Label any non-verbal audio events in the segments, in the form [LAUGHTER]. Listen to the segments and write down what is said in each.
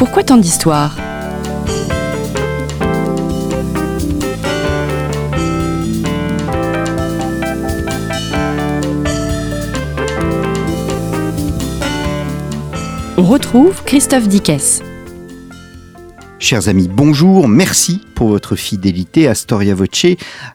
Pourquoi tant d'histoires? On retrouve Christophe Dickès. Chers amis, bonjour, merci pour votre fidélité à Storia Voce.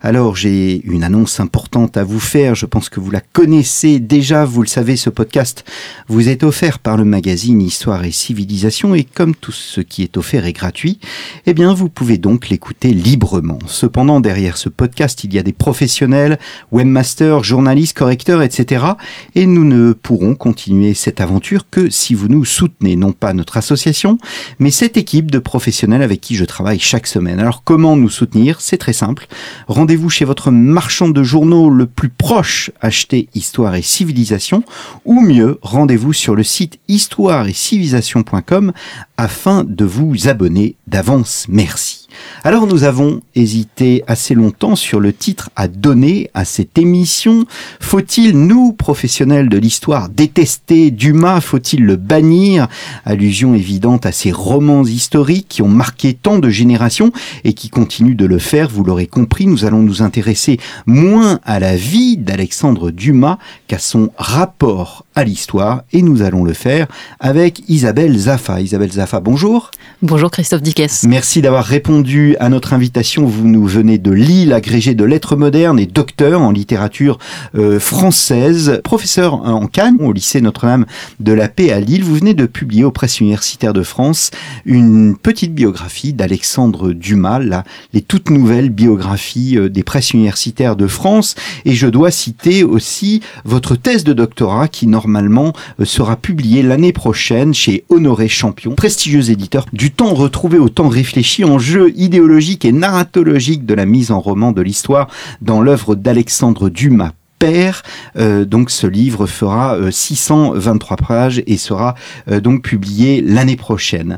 Alors j'ai une annonce importante à vous faire, je pense que vous la connaissez déjà, vous le savez, ce podcast vous est offert par le magazine Histoire et Civilisation et comme tout ce qui est offert est gratuit, eh bien vous pouvez donc l'écouter librement. Cependant, derrière ce podcast, il y a des professionnels, webmasters, journalistes, correcteurs, etc. Et nous ne pourrons continuer cette aventure que si vous nous soutenez, non pas notre association, mais cette équipe de professionnels avec qui je travaille chaque semaine. Alors comment nous soutenir? C'est très simple. Rendez-vous chez votre marchand de journaux le plus proche, achetez Histoire et Civilisation, ou mieux, rendez-vous sur le site histoire et civilisation.com afin de vous abonner d'avance. Merci. Alors nous avons hésité assez longtemps sur le titre à donner à cette émission. Faut-il, nous, professionnels de l'histoire, détester Dumas? Faut-il le bannir? Allusion évidente à ces romans historiques qui ont marqué tant de générations et qui continuent de le faire. Vous l'aurez compris, nous allons nous intéresser moins à la vie d'Alexandre Dumas qu'à son rapport à l'histoire et nous allons le faire avec Isabelle Zaffa. Isabelle Zaffa, bonjour. Bonjour Christophe Dickès. Merci d'avoir répondu à notre invitation. Vous nous venez de Lille, agrégé de lettres modernes et docteur en littérature euh, française, professeur en Cannes au lycée Notre-Dame de la Paix à Lille. Vous venez de publier aux presses universitaires de France une petite biographie d'Alexandre Dumas, là, les toutes nouvelles biographies euh, des presses universitaires de France. Et je dois citer aussi votre thèse de doctorat qui normalement euh, sera publiée l'année prochaine chez Honoré Champion, prestigieux éditeur du temps retrouvé au temps réfléchi en jeu idéologique et narratologique de la mise en roman de l'histoire dans l'œuvre d'Alexandre Dumas père. Euh, donc ce livre fera 623 pages et sera donc publié l'année prochaine.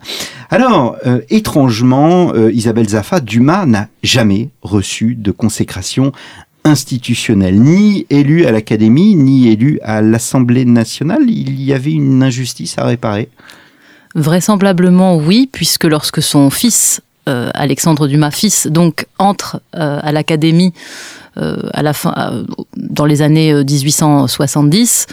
Alors, étrangement, Isabelle Zaffa, Dumas n'a jamais reçu de consécration institutionnelle, ni élu à l'Académie, ni élu à l'Assemblée nationale. Il y avait une injustice à réparer? Vraisemblablement oui, puisque lorsque son fils, euh, Alexandre Dumas, fils, donc entre euh, à l'Académie euh, à la fin, dans les années 1870,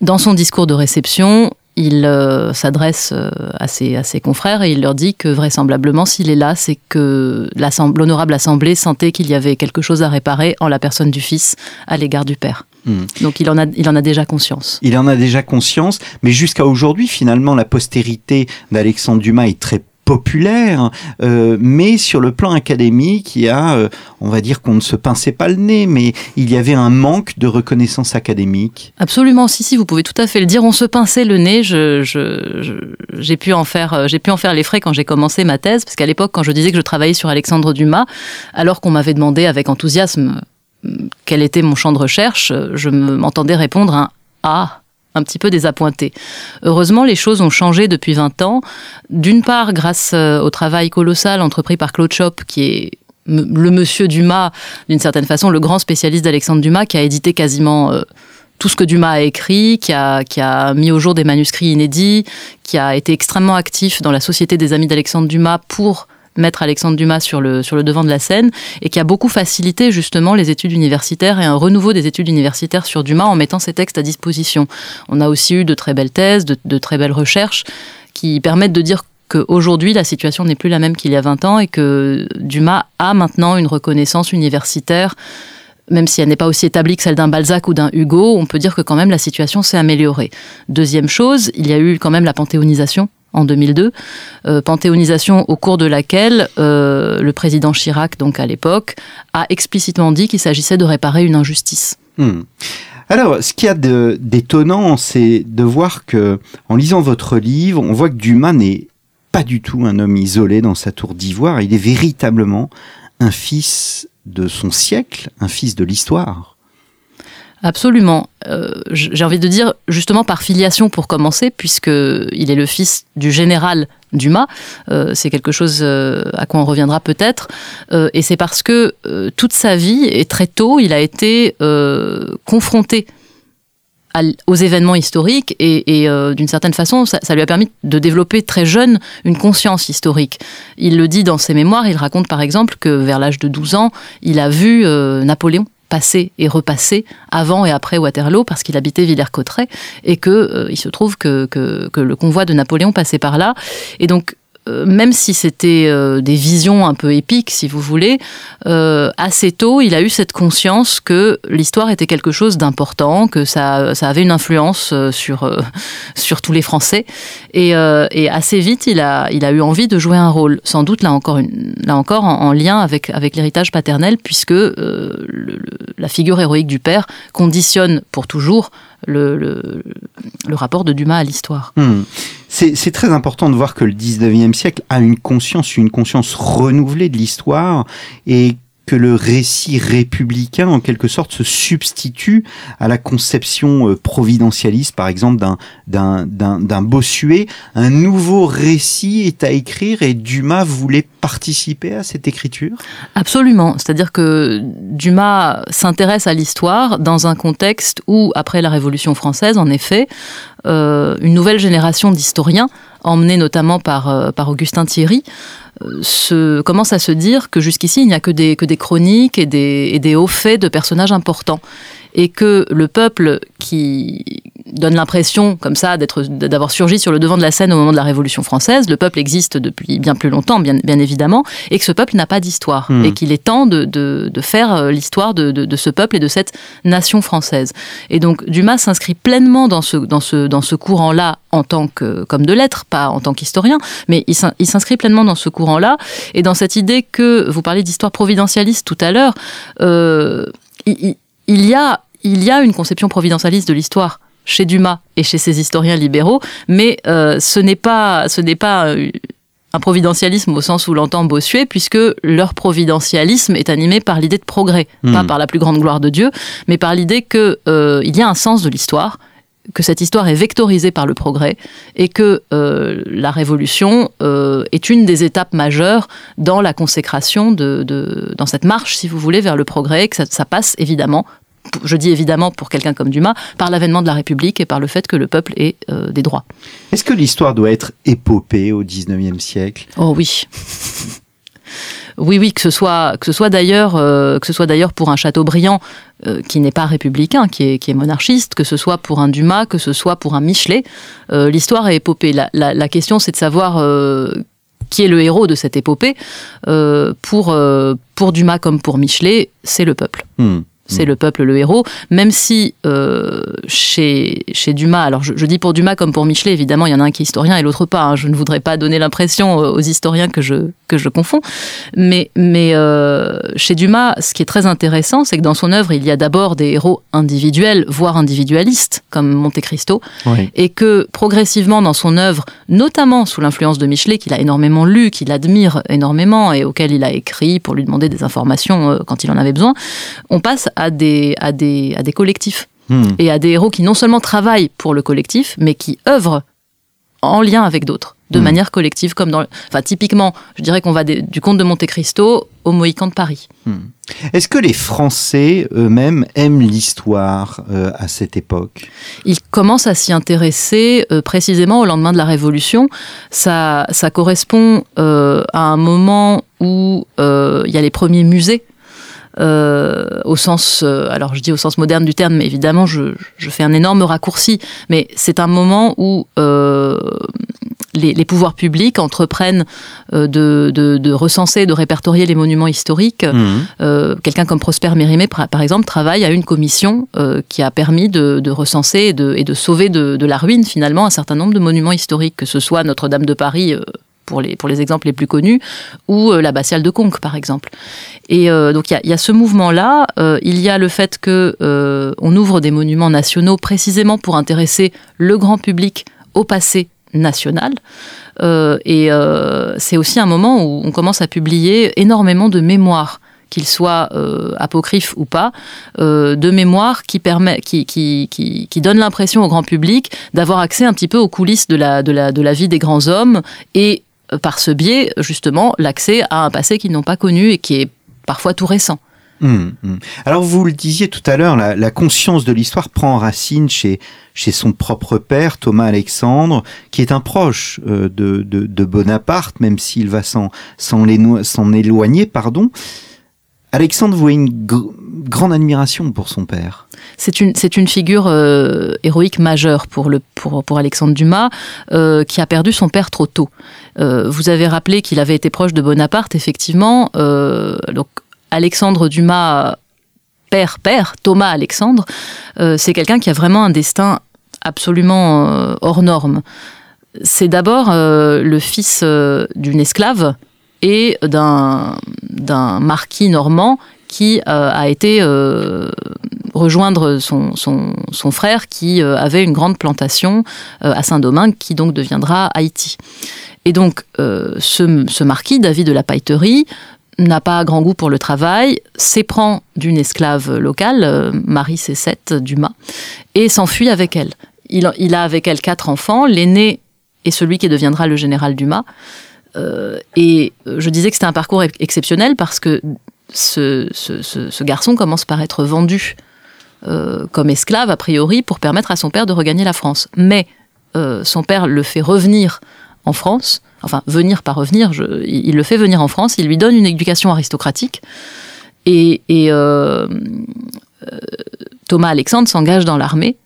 dans son discours de réception, il s'adresse à ses, à ses confrères et il leur dit que vraisemblablement, s'il est là, c'est que l'honorable assemblée sentait qu'il y avait quelque chose à réparer en la personne du fils à l'égard du père. Hmm. Donc il en, a, il en a déjà conscience. Il en a déjà conscience, mais jusqu'à aujourd'hui, finalement, la postérité d'Alexandre Dumas est très populaire, euh, mais sur le plan académique, il y a, euh, on va dire qu'on ne se pinçait pas le nez, mais il y avait un manque de reconnaissance académique. Absolument, si, si, vous pouvez tout à fait le dire. On se pinçait le nez. J'ai pu en faire, euh, pu en faire les frais quand j'ai commencé ma thèse, parce qu'à l'époque, quand je disais que je travaillais sur Alexandre Dumas, alors qu'on m'avait demandé avec enthousiasme quel était mon champ de recherche, je m'entendais répondre un ah un petit peu désappointé. Heureusement, les choses ont changé depuis 20 ans. D'une part, grâce euh, au travail colossal entrepris par Claude Chop, qui est le monsieur Dumas, d'une certaine façon, le grand spécialiste d'Alexandre Dumas, qui a édité quasiment euh, tout ce que Dumas a écrit, qui a, qui a mis au jour des manuscrits inédits, qui a été extrêmement actif dans la Société des Amis d'Alexandre Dumas pour mettre Alexandre Dumas sur le, sur le devant de la scène et qui a beaucoup facilité justement les études universitaires et un renouveau des études universitaires sur Dumas en mettant ses textes à disposition. On a aussi eu de très belles thèses, de, de très belles recherches qui permettent de dire qu'aujourd'hui la situation n'est plus la même qu'il y a 20 ans et que Dumas a maintenant une reconnaissance universitaire même si elle n'est pas aussi établie que celle d'un Balzac ou d'un Hugo, on peut dire que quand même la situation s'est améliorée. Deuxième chose, il y a eu quand même la panthéonisation en 2002, euh, panthéonisation au cours de laquelle euh, le président Chirac, donc à l'époque, a explicitement dit qu'il s'agissait de réparer une injustice. Hmm. Alors, ce qu'il y a d'étonnant, c'est de voir que, en lisant votre livre, on voit que Dumas n'est pas du tout un homme isolé dans sa tour d'ivoire. Il est véritablement un fils de son siècle, un fils de l'histoire. Absolument. Euh, j'ai envie de dire, justement par filiation pour commencer, puisqu'il est le fils du général Dumas. Euh, c'est quelque chose euh, à quoi on reviendra peut-être. et c'est parce que toute sa vie, et très tôt, il a été confronté aux événements historiques et, d'une certaine façon, ça, lui a permis de développer très jeune une conscience historique. Il le dit dans ses mémoires, il raconte par exemple que vers l'âge de 12 ans, il a vu Napoléon passer et repasser avant et après Waterloo parce qu'il habitait Villers-Cotterêts et que euh, il se trouve que, que, que, le convoi de Napoléon passait par là. Et donc même si c'était euh, des visions un peu épiques, si vous voulez, euh, assez tôt, il a eu cette conscience que l'histoire était quelque chose d'important, que ça, ça avait une influence sur, [LAUGHS] sur tous les Français. Et, assez vite, il a, il a eu envie de jouer un rôle, sans doute là encore, là encore en, lien avec, avec l'héritage paternel, puisque la figure héroïque du père conditionne pour toujours le, le, le rapport de Dumas à l'histoire. Hmm. C'est très important de voir que le 19e siècle a une conscience, une conscience renouvelée de l'histoire et que le récit républicain, en quelque sorte, se substitue à la conception euh, providentialiste, par exemple, d'un, d'un, Bossuet. Un nouveau récit est à écrire et Dumas voulait participer à cette écriture? Absolument. C'est-à-dire que Dumas s'intéresse à l'histoire dans un contexte où, après la Révolution française, en effet, euh, une nouvelle génération d'historiens, emmenée notamment par, euh, par Augustin Thierry, se, commence à se dire que jusqu'ici, il n'y a que des, que des chroniques et des, et des hauts faits de personnages importants. Et que le peuple qui, donne l'impression, comme ça, d'être, d'avoir surgi sur le devant de la scène au moment de la Révolution française. Le peuple existe depuis bien plus longtemps, bien, bien évidemment, et que ce peuple n'a pas d'histoire, hmm. et qu'il est temps de, de, de faire euh, l'histoire de, de, ce peuple et de cette nation française. Et donc Dumas s'inscrit pleinement dans ce, dans ce, dans ce courant-là en tant que comme de lettres, pas en tant qu'historien, mais il s'inscrit pleinement dans ce courant-là et dans cette idée que vous parlez d'histoire providentialiste tout à l'heure. Euh, il, il y a il y a une conception providentialiste de l'histoire chez Dumas et chez ses historiens libéraux, mais euh, ce n'est pas, ce n'est pas euh, un providentialisme au sens où l'entend Bossuet, puisque leur providentialisme est animé par l'idée de progrès, pas hmm. par la plus grande gloire de Dieu, mais par l'idée qu'il euh, y a un sens de l'histoire, que cette histoire est vectorisée par le progrès et que la révolution est une des étapes majeures dans la consécration de, dans cette marche, si vous voulez, vers le progrès, que ça passe évidemment je dis évidemment pour quelqu'un comme Dumas, par l'avènement de la République et par le fait que le peuple ait euh, des droits. Est-ce que l'histoire doit être épopée au XIXe siècle? Oh oui. Oui, oui, que ce soit, que ce soit d'ailleurs, euh, que ce soit d'ailleurs pour un Chateaubriand euh, qui n'est pas républicain, qui est, qui est monarchiste, que ce soit pour un Dumas, que ce soit pour un Michelet, l'histoire est épopée. La, question, c'est de savoir qui est le héros de cette épopée. pour, pour Dumas comme pour Michelet, c'est le peuple. Hmm c'est mm. le peuple le héros, même si euh, chez, chez Dumas, alors je, dis pour Dumas comme pour Michelet, évidemment, il y en a un qui est historien et l'autre pas, hein. je ne voudrais pas donner l'impression aux historiens que je, que je confonds, mais, mais euh, chez Dumas, ce qui est très intéressant, c'est que dans son œuvre, il y a d'abord des héros individuels, voire individualistes, comme Monte Cristo, et que progressivement dans son œuvre, notamment sous l'influence de Michelet, qu'il a énormément lu, qu'il admire énormément et auquel il a écrit pour lui demander des informations euh, quand il en avait besoin, on passe à des, à des, à des collectifs. Hmm. Et à des héros qui non seulement travaillent pour le collectif, mais qui œuvrent en lien avec d'autres, de hmm. manière collective, comme dans. Enfin, typiquement, je dirais qu'on va du comte de Monte Cristo au Mohican de Paris. Hmm. Est-ce que les Français eux-mêmes aiment l'histoire euh, à cette époque? Ils commencent à s'y intéresser euh, précisément au lendemain de la Révolution. Ça, ça correspond euh, à un moment où il y a les premiers musées euh, au sens, euh, alors je dis au sens moderne du terme, mais évidemment je, je fais un énorme raccourci, mais c'est un moment où euh, les, les, pouvoirs publics entreprennent euh, de, de, de, recenser, de répertorier les monuments historiques. Mmh. Quelqu'un comme Prosper Mérimée, par exemple, travaille à une commission qui a permis de, de recenser et de, et de sauver de, de, la ruine finalement un certain nombre de monuments historiques, que ce soit Notre-Dame de Paris pour les, pour les exemples les plus connus, ou euh, l'abbatiale de Conques, par exemple. Et euh, donc il y, a, ce mouvement-là. Euh, il y a le fait que on ouvre des monuments nationaux précisément pour intéresser le grand public au passé national. et c'est aussi un moment où on commence à publier énormément de mémoires qu'ils soient apocryphes ou pas, de mémoires qui, permet, qui, qui, qui, donnent l'impression au grand public d'avoir accès un petit peu aux coulisses de la, de la, de la vie des grands hommes par ce biais, justement, l'accès à un passé qu'ils n'ont pas connu et qui est parfois tout récent. Hum, hum. Alors vous le disiez tout à l'heure, la, la conscience de l'histoire prend racine chez, chez son propre père, Thomas Alexandre, qui est un proche euh, de, de, de Bonaparte, même s'il va s'en éloigner. pardon. Alexandre voit une gr- grande admiration pour son père. C'est une, c'est une figure euh, héroïque majeure pour, le, pour, pour Alexandre Dumas, euh, qui a perdu son père trop tôt. Euh, vous avez rappelé qu'il avait été proche de Bonaparte, effectivement. Euh, donc, Alexandre Dumas, père, père, Thomas Alexandre, euh, c'est quelqu'un qui a vraiment un destin absolument hors norme. C'est d'abord le fils d'une esclave et d'un marquis normand qui a été rejoindre son, son, son frère qui avait une grande plantation à Saint-Domingue qui donc deviendra Haïti. Et donc euh, ce, marquis, David de la Pailleterie, n'a pas grand goût pour le travail, s'éprend d'une esclave locale, euh, Marie Cécette Dumas, et s'enfuit avec elle. Il, a avec elle quatre enfants, l'aîné est celui qui deviendra le général Dumas. Euh, et je disais que c'était un parcours ex- exceptionnel parce que ce, garçon commence par être vendu comme esclave, a priori, pour permettre à son père de regagner la France. Mais son père le fait revenir en France, enfin venir par revenir, il, le fait venir en France, il lui donne une éducation aristocratique, et, et, euh, euh, Thomas Alexandre s'engage dans l'armée,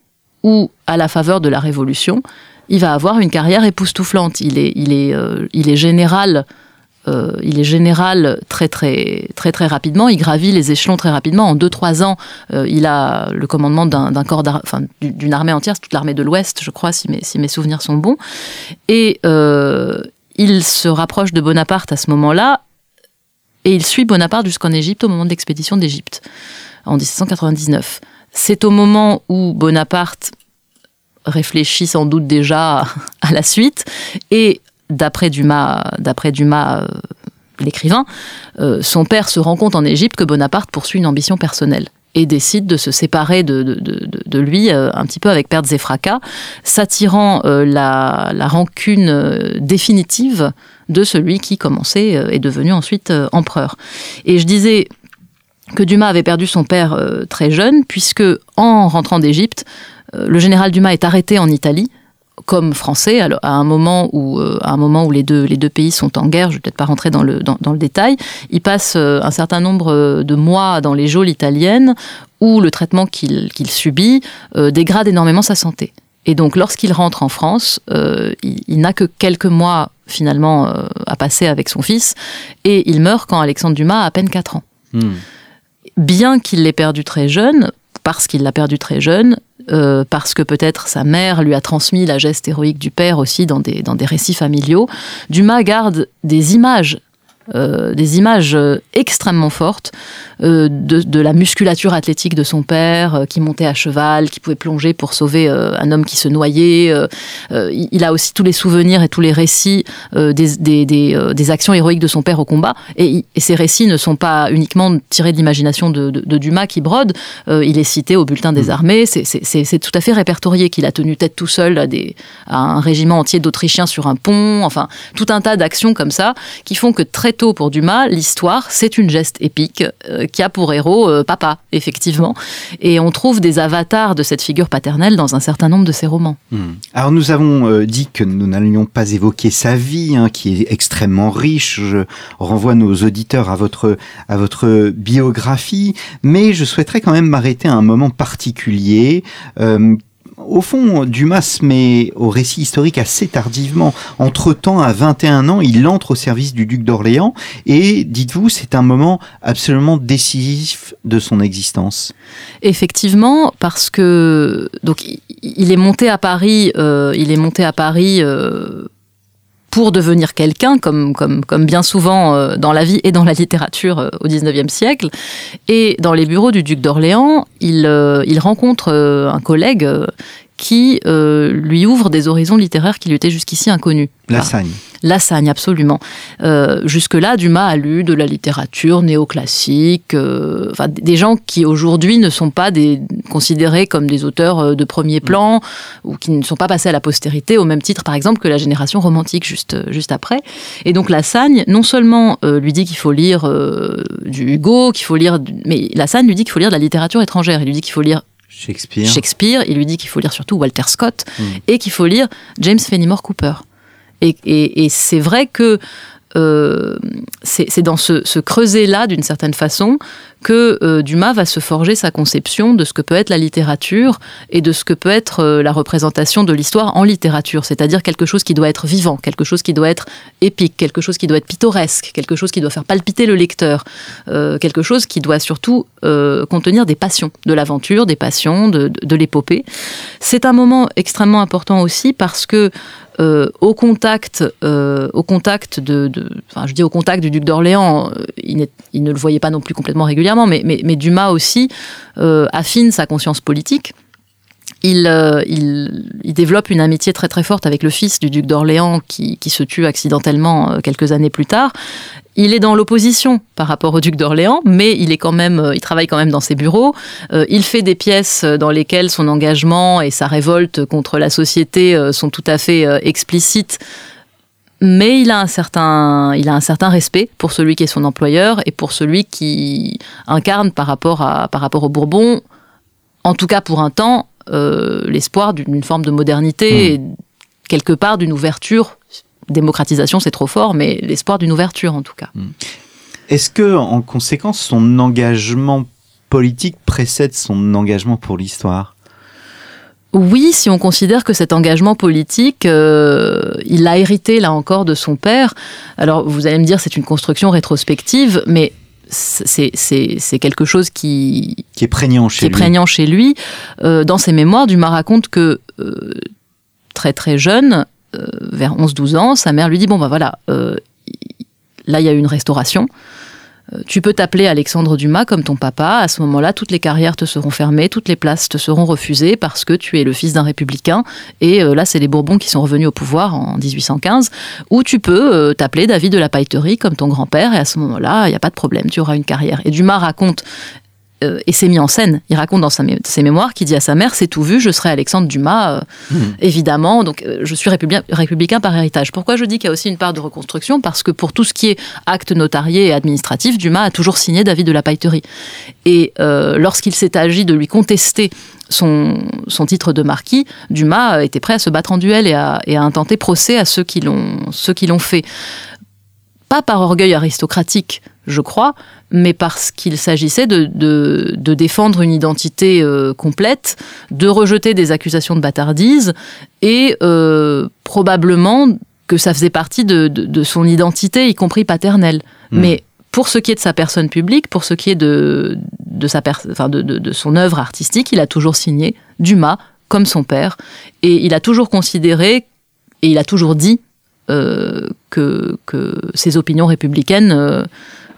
où, à la faveur de la Révolution, il va avoir une carrière époustouflante. Il est, il est, euh, il est général. Euh, il est général très très très très rapidement. Il gravit les échelons très rapidement. En 2-3 ans, euh, il a le commandement d'un corps, enfin du- d'une armée entière, c'est toute l'armée de l'Ouest, je crois, si mes, si mes souvenirs sont bons. Et euh, il se rapproche de Bonaparte à ce moment-là, et il suit Bonaparte jusqu'en Égypte au moment de l'expédition d'Égypte en 1799. C'est au moment où Bonaparte réfléchit sans doute déjà [LAUGHS] à la suite et d'après Dumas, d'après Dumas, euh, l'écrivain, euh, son père se rend compte en Égypte que Bonaparte poursuit une ambition personnelle et décide de se séparer de, de, lui euh, un petit peu avec pertes et fracas, s'attirant la, la rancune définitive de celui qui commençait est devenu ensuite empereur. Et je disais que Dumas avait perdu son père très jeune, puisque en rentrant d'Égypte, le général Dumas est arrêté en Italie comme français à un moment où euh, à un moment où les deux les deux pays sont en guerre je vais peut-être pas rentrer dans le dans, dans le détail il passe euh, un certain nombre euh, de mois dans les geôles italiennes où le traitement qu'il subit euh, dégrade énormément sa santé. Et donc lorsqu'il rentre en France euh, il, il n'a que quelques mois finalement euh, à passer avec son fils et il meurt quand Alexandre Dumas a à peine 4 ans. Bien qu'il l'ait perdu très jeune, parce qu'il l'a perdu très jeune, euh, parce que peut-être sa mère lui a transmis la geste héroïque du père aussi dans des, dans des récits familiaux, Dumas garde des images. Euh, des images euh, extrêmement fortes euh, de, de la musculature athlétique de son père euh, qui montait à cheval, qui pouvait plonger pour sauver un homme qui se noyait. il a aussi tous les souvenirs et tous les récits des, des, des, des actions héroïques de son père au combat. Et, ces récits ne sont pas uniquement tirés de l'imagination de, de- de Dumas qui brode. Il est cité au bulletin des armées. C'est- tout à fait répertorié qu'il a tenu tête tout seul à, des, à un régiment entier d'Autrichiens sur un pont. Enfin, tout un tas d'actions comme ça qui font que très pour Dumas, l'histoire, c'est une geste épique euh, qui a pour héros euh, papa, effectivement. Et on trouve des avatars de cette figure paternelle dans un certain nombre de ses romans. Hmm. Alors nous avons euh, dit que nous n'allions pas évoquer sa vie, hein, qui est extrêmement riche. Je renvoie nos auditeurs à votre à votre biographie, mais je souhaiterais quand même m'arrêter à un moment particulier. Au fond, Dumas met au récit historique assez tardivement. Entre-temps, à 21 ans, il entre au service du duc d'Orléans et, dites-vous, c'est un moment absolument décisif de son existence. Effectivement, parce que donc il est monté à Paris, euh, il est monté à Paris euh, pour devenir quelqu'un, comme, comme, comme bien souvent euh, dans la vie et dans la littérature euh, au XIXe siècle. Et dans les bureaux du duc d'Orléans, il, euh, il rencontre un collègue qui euh, lui ouvre des horizons littéraires qui lui étaient jusqu'ici inconnus. Lassagne. Lassagne, absolument. Euh, Jusque-là, Dumas a lu de la littérature néoclassique, euh, enfin, des gens qui aujourd'hui ne sont pas des, considérés comme des auteurs de premier plan ou qui ne sont pas passés à la postérité au même titre, par exemple, que la génération romantique juste, juste après. Et donc Lassagne, non seulement lui dit qu'il faut lire du Hugo, qu'il faut lire, du- mais Lassagne lui dit qu'il faut lire de la littérature étrangère. Il lui dit qu'il faut lire Shakespeare. Shakespeare, il lui dit qu'il faut lire surtout Walter Scott Mm. et qu'il faut lire James Fenimore Cooper. Et, et- et c'est vrai que euh, c'est dans ce, creuset-là, d'une certaine façon, que euh, Dumas va se forger sa conception de ce que peut être la littérature et de ce que peut être euh, la représentation de l'histoire en littérature, c'est-à-dire quelque chose qui doit être vivant, quelque chose qui doit être épique, quelque chose qui doit être pittoresque, quelque chose qui doit faire palpiter le lecteur, quelque chose qui doit surtout contenir des passions, de l'aventure, des passions, de l'épopée. C'est un moment extrêmement important aussi parce que euh, au contact, euh, au contact de, de- enfin, je dis au contact du duc d'Orléans, euh, il, ne le voyait pas non plus complètement régulièrement, mais, mais, mais Dumas aussi euh, affine sa conscience politique. Il, euh, il, développe une amitié très très forte avec le fils du duc d'Orléans qui, se tue accidentellement euh, quelques années plus tard. Il est dans l'opposition par rapport au duc d'Orléans, mais il est quand même, euh, il travaille quand même dans ses bureaux. Il fait des pièces dans lesquelles son engagement et sa révolte contre la société sont tout à fait explicites. Mais il a, un certain, il a un certain respect pour celui qui est son employeur et pour celui qui incarne par rapport, à, par rapport au Bourbon, en tout cas pour un temps, l'espoir d'une forme de modernité, et quelque part d'une ouverture. Démocratisation, c'est trop fort, mais l'espoir d'une ouverture en tout cas. Est-ce que, en conséquence, son engagement politique précède son engagement pour l'histoire? Oui, si on considère que cet engagement politique, euh, il l'a hérité là encore de son père. Alors vous allez me dire c'est une construction rétrospective, mais c'est quelque chose qui, Qui est prégnant chez qui est lui prégnant chez lui. Euh, dans ses mémoires, Dumas raconte que euh, très très jeune, euh, vers 11-12 ans, sa mère lui dit, bon ben voilà, euh, là il y a eu une restauration. Euh, Tu peux t'appeler Alexandre Dumas comme ton papa. À ce moment-là, toutes les carrières te seront fermées, toutes les places te seront refusées parce que tu es le fils d'un républicain. Et euh, là, c'est les Bourbons qui sont revenus au pouvoir en 1815. Ou tu peux euh, t'appeler David de la Pailleterie comme ton grand-père. Et à ce moment-là, il n'y a pas de problème, tu auras une carrière. Et Dumas raconte euh, et c'est mis en scène. Il raconte dans sa mé- ses mémoires qu'il dit à sa mère C'est tout vu, je serai Alexandre Dumas, euh, Mhm. évidemment. Donc, euh, je suis républicain, républicain par héritage. Pourquoi je dis qu'il y a aussi une part de reconstruction? Parce que pour tout ce qui est acte notarié et administratif, Dumas a toujours signé David de la Pailleterie. Et lorsqu'il s'est agi de lui contester son, son titre de marquis, Dumas était prêt à se battre en duel et à, et à intenter procès à ceux qui l'ont fait. Pas par orgueil aristocratique, je crois, mais parce qu'il s'agissait de, de, de défendre une identité euh, complète, de rejeter des accusations de bâtardise, et euh, probablement que ça faisait partie de, de, son identité, y compris paternelle. Hmm. Mais pour ce qui est de sa personne publique, pour ce qui est de, de, sa enfin de, de, de son œuvre artistique, il a toujours signé Dumas comme son père, et il a toujours considéré, et il a toujours dit euh, que, ses opinions républicaines euh,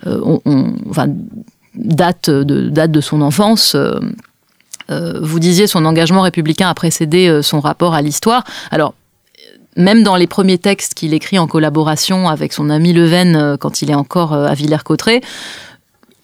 euh, datent de, datent de son enfance. euh, vous disiez son engagement républicain a précédé son rapport à l'histoire. Alors, même dans les premiers textes qu'il écrit en collaboration avec son ami Leven quand il est encore à Villers-Cotterêts,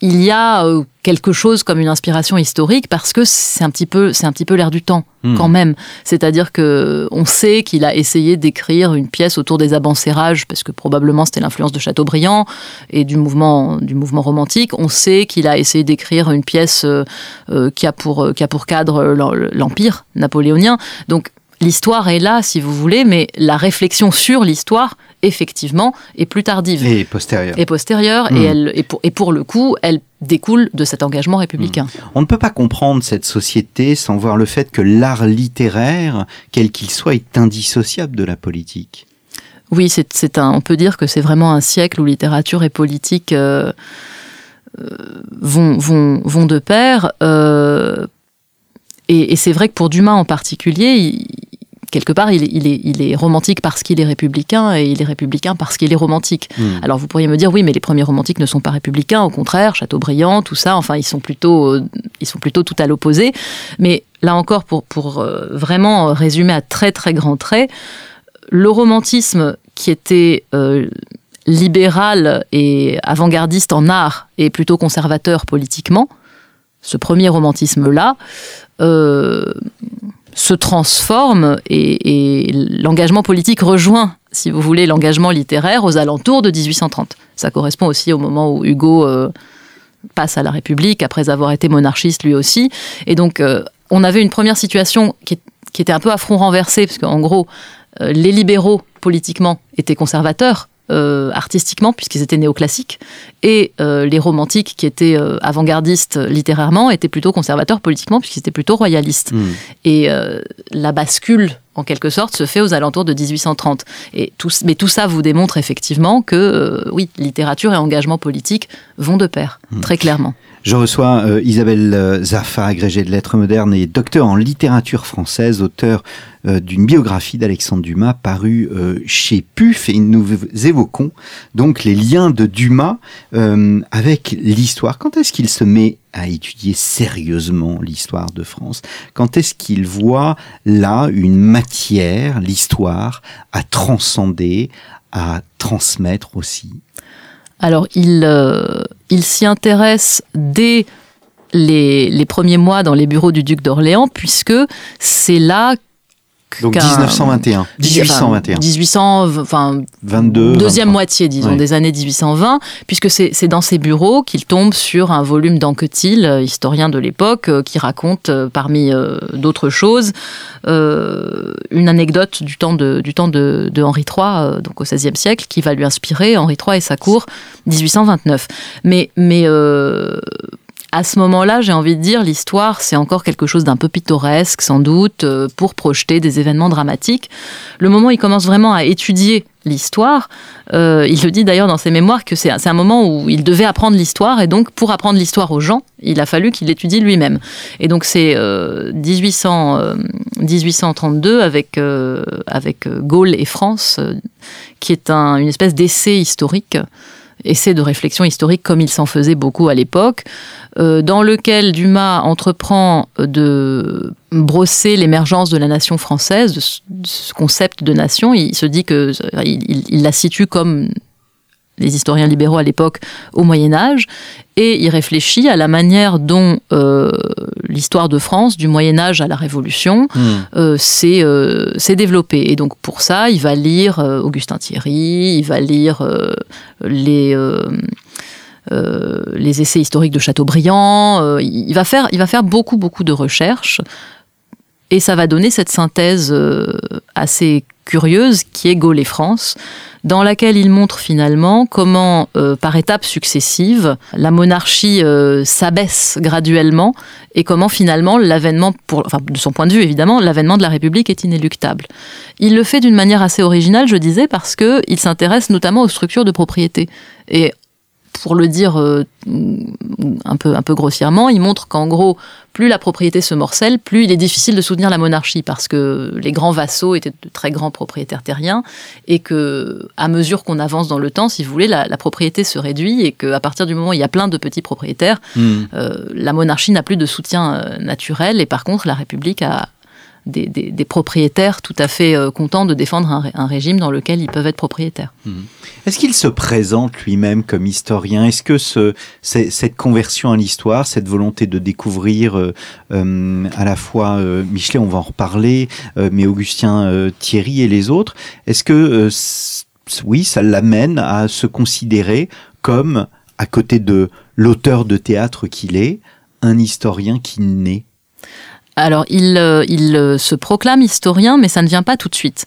il y a euh, quelque chose comme une inspiration historique parce que c'est un petit peu, c'est un petit peu l'air du temps Hmm. quand même. C'est-à-dire que on sait qu'il a essayé d'écrire une pièce autour des avancérages parce que probablement c'était l'influence de Chateaubriand et du mouvement du mouvement romantique. On sait qu'il a essayé d'écrire une pièce euh, euh, qui a pour qui a pour cadre l'em- l'empire napoléonien. Donc l'histoire est là si vous voulez, mais la réflexion sur l'histoire effectivement est plus tardive Et postérieur. et postérieure et, elle, et, pour, et pour le coup, elle découle de cet engagement républicain. On ne peut pas comprendre cette société sans voir le fait que l'art littéraire, quel qu'il soit, est indissociable de la politique. Oui, c'est, c'est un, on peut dire que c'est vraiment un siècle où littérature et politique euh, euh, vont, vont, vont de pair. euh, et, et c'est vrai que pour Dumas en particulier, il- quelque part, il, est, il est romantique parce qu'il est républicain et il est républicain parce qu'il est romantique. Hmm. Alors vous pourriez me dire, oui, mais les premiers romantiques ne sont pas républicains, au contraire, Chateaubriand, tout ça, enfin, ils sont plutôt, euh, ils sont plutôt tout à l'opposé. Mais là encore, pour, pour euh, vraiment résumer à très très grands traits, le romantisme qui était euh, libéral et avant-gardiste en art et plutôt conservateur politiquement, ce premier romantisme-là, se transforme et, l'engagement politique rejoint, si vous voulez, l'engagement littéraire aux alentours de 1830. Ça correspond aussi au moment où Hugo euh, passe à la République après avoir été monarchiste lui aussi. Et donc, euh, on avait une première situation qui, était un peu à front renversé, parce qu'en gros, euh, les libéraux politiquement étaient conservateurs euh, artistiquement, puisqu'ils étaient néoclassiques, et euh, les romantiques, qui étaient euh, avant-gardistes littérairement, étaient plutôt conservateurs politiquement, puisqu'ils étaient plutôt royalistes. Hmm. Et la bascule, en quelque sorte, se fait aux alentours de 1830. Et tout, mais tout ça vous démontre effectivement que, oui, littérature et engagement politique vont de pair, hmm. très clairement. Je reçois euh, Isabelle euh, Zaffa, agrégée de lettres modernes et docteur en littérature française, auteur euh, d'une biographie d'Alexandre Dumas parue chez PUF et nous évoquons donc les liens de Dumas avec l'histoire. Quand est-ce qu'il se met à étudier sérieusement l'histoire de France? Quand est-ce qu'il voit là une matière, l'histoire, à transcender, à transmettre aussi alors, il, euh, il s'y intéresse dès les, les, premiers mois dans les bureaux du duc d'Orléans, puisque c'est là donc 1921, 1821. 1800, enfin, 22, deuxième moitié, disons, des années 1820, puisque c'est dans ces bureaux qu'il tombe sur un volume d'Anquetil, euh, historien de l'époque, euh, qui raconte, euh, parmi d'autres choses, une anecdote du temps de, du temps de, de Henri III, donc au XVIe siècle, qui va lui inspirer Henri III et sa cour, 1829. Mais, mais à ce moment-là, j'ai envie de dire, l'histoire, c'est encore quelque chose d'un peu pittoresque, sans doute, euh, pour projeter des événements dramatiques. Le moment où il commence vraiment à étudier l'histoire, euh, il le dit d'ailleurs dans ses mémoires que c'est un moment où il devait apprendre l'histoire, et donc pour apprendre l'histoire aux gens, il a fallu qu'il l'étudie lui-même. Et donc c'est 1800, euh, 1832 avec, avec Gaulle et France, qui est un, une espèce d'essai historique essai de réflexion historique comme il s'en faisait beaucoup à l'époque, euh, dans lequel Dumas entreprend de brosser l'émergence de la nation française, de ce concept de nation. Il se dit que il la situe comme les historiens libéraux à l'époque au Moyen Âge, et il réfléchit à la manière dont euh, l'histoire de France, du Moyen Âge à la Révolution, hmm. euh, euh, s'est développée. Et donc pour ça, il va lire Augustin Thierry, il va lire les... les essais historiques de Chateaubriand, il, va faire, il va faire beaucoup, beaucoup de recherches et ça va donner cette synthèse assez curieuse qui est Gaulle France, dans laquelle il montre finalement comment, euh, par étapes successives, la monarchie euh, s'abaisse graduellement et comment finalement l'avènement, de son point de vue évidemment, l'avènement de la République est inéluctable. Il le fait d'une manière assez originale, je disais, parce qu'il s'intéresse notamment aux structures de propriété. Et pour le dire euh, un, peu, un peu grossièrement, il montre qu'en gros, plus la propriété se morcelle, plus il est difficile de soutenir la monarchie parce que les grands vassaux étaient de très grands propriétaires terriens et que, à mesure qu'on avance dans le temps, si vous voulez, la, propriété se réduit et qu'à partir du moment où il y a plein de petits propriétaires, hmm. euh, la monarchie n'a plus de soutien euh, naturel et par contre la République a, des, propriétaires tout à fait euh, contents de défendre un, régime dans lequel ils peuvent être propriétaires. Mhm. Est-ce qu'il se présente lui-même comme historien? Est-ce que ce, cette conversion à l'histoire, cette volonté de découvrir euh, euh, à la fois Michelet, on va en reparler, mais Augustin Thierry et les autres, est-ce que oui, ça l'amène à se considérer comme, à côté de l'auteur de théâtre qu'il est, un historien qui naît? Alors, il, euh, il euh, se proclame historien, mais ça ne vient pas tout de suite.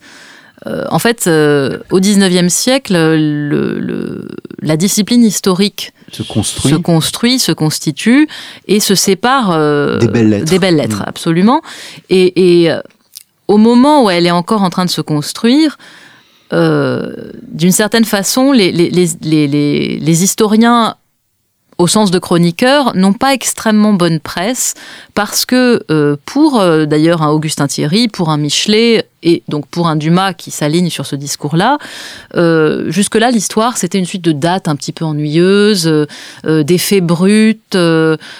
Euh, en fait, au XIXe siècle, le, la discipline historique se construit. se construit, se constitue et se sépare des belles lettres, des belles lettres mm. absolument. Et, et au moment où elle est encore en train de se construire, d'une certaine façon, les, les, les, les, historiens au sens de chroniqueur, n'ont pas extrêmement bonne presse parce que euh, pour euh, d'ailleurs un Augustin Thierry, pour un Michelet et donc pour un Dumas qui s'aligne sur ce discours-là, euh, jusque-là l'histoire c'était une suite de dates un petit peu ennuyeuses, d'effets bruts,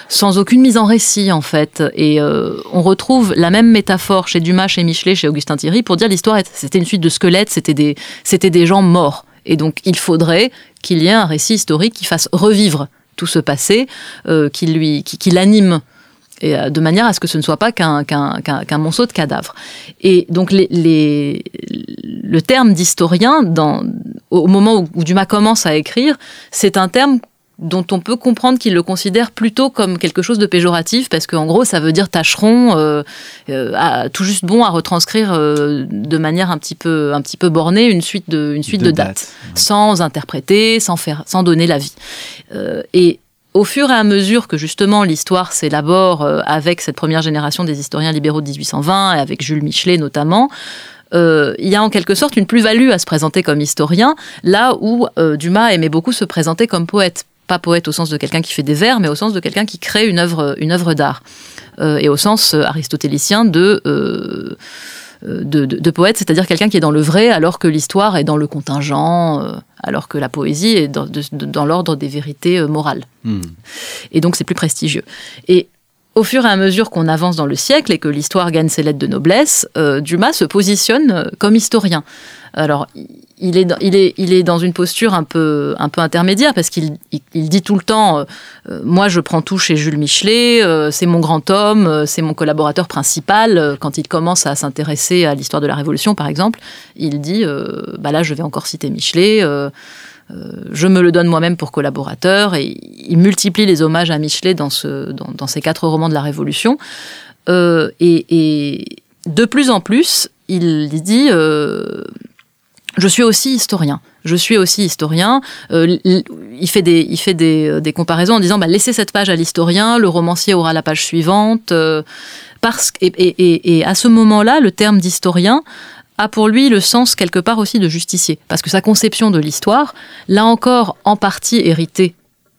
sans aucune mise en récit en fait. Et on retrouve la même métaphore chez Dumas, chez Michelet, chez Augustin Thierry pour dire l'histoire c'était une suite de squelettes, c'était des, c'était des gens morts. Et donc il faudrait qu'il y ait un récit historique qui fasse revivre tout ce passé, euh, qui lui, qui, l'anime euh, de manière à ce que ce ne soit pas qu'un monceau de cadavres. Et donc les, le terme d'historien, au moment où, où Dumas commence à écrire, c'est un terme dont on peut comprendre qu'il le considère plutôt comme quelque chose de péjoratif, parce qu'en gros, ça veut dire tâcheron, euh, euh tout juste bon à retranscrire euh, de manière un petit peu, un petit peu bornée une suite de, une suite de, dates, sans interpréter, sans faire, sans donner la vie. Et au fur et à mesure que justement l'histoire s'élabore avec cette première génération des historiens libéraux de 1820 et avec Jules Michelet notamment, euh, il y a en quelque sorte une plus-value à se présenter comme historien, là où euh, Dumas aimait beaucoup se présenter comme poète pas poète au sens de quelqu'un qui fait des vers, mais au sens de quelqu'un qui crée une œuvre, une œuvre d'art. Euh, et au sens euh, aristotélicien de, euh, de, de, poète, c'est-à-dire quelqu'un qui est dans le vrai alors que l'histoire est dans le contingent, alors que la poésie est dans, dans l'ordre des vérités morales. Hmm. Et donc c'est plus prestigieux. Et au fur et à mesure qu'on avance dans le siècle et que l'histoire gagne ses lettres de noblesse, Dumas se positionne comme historien. Alors, il est, dans une posture un peu, intermédiaire parce qu'il il, dit tout le temps euh, euh, Moi, je prends tout chez Jules Michelet, euh, c'est mon grand homme, c'est mon collaborateur principal. Quand il commence à s'intéresser à l'histoire de la Révolution, par exemple, il dit bah Là, je vais encore citer Michelet. Je me le donne moi-même pour collaborateur et il multiplie les hommages à Michelet dans, ce, dans, dans ces quatre romans de la Révolution. Et, et, de plus en plus, il dit je suis aussi historien. Je suis aussi historien. Euh, il fait des, il fait des, euh, comparaisons en disant bah, laissez cette page à l'historien, le romancier aura la page suivante. Euh, parce, et, à ce moment-là, le terme d'historien a pour lui le sens quelque part aussi de justicier. Parce que sa conception de l'histoire, là encore en partie héritée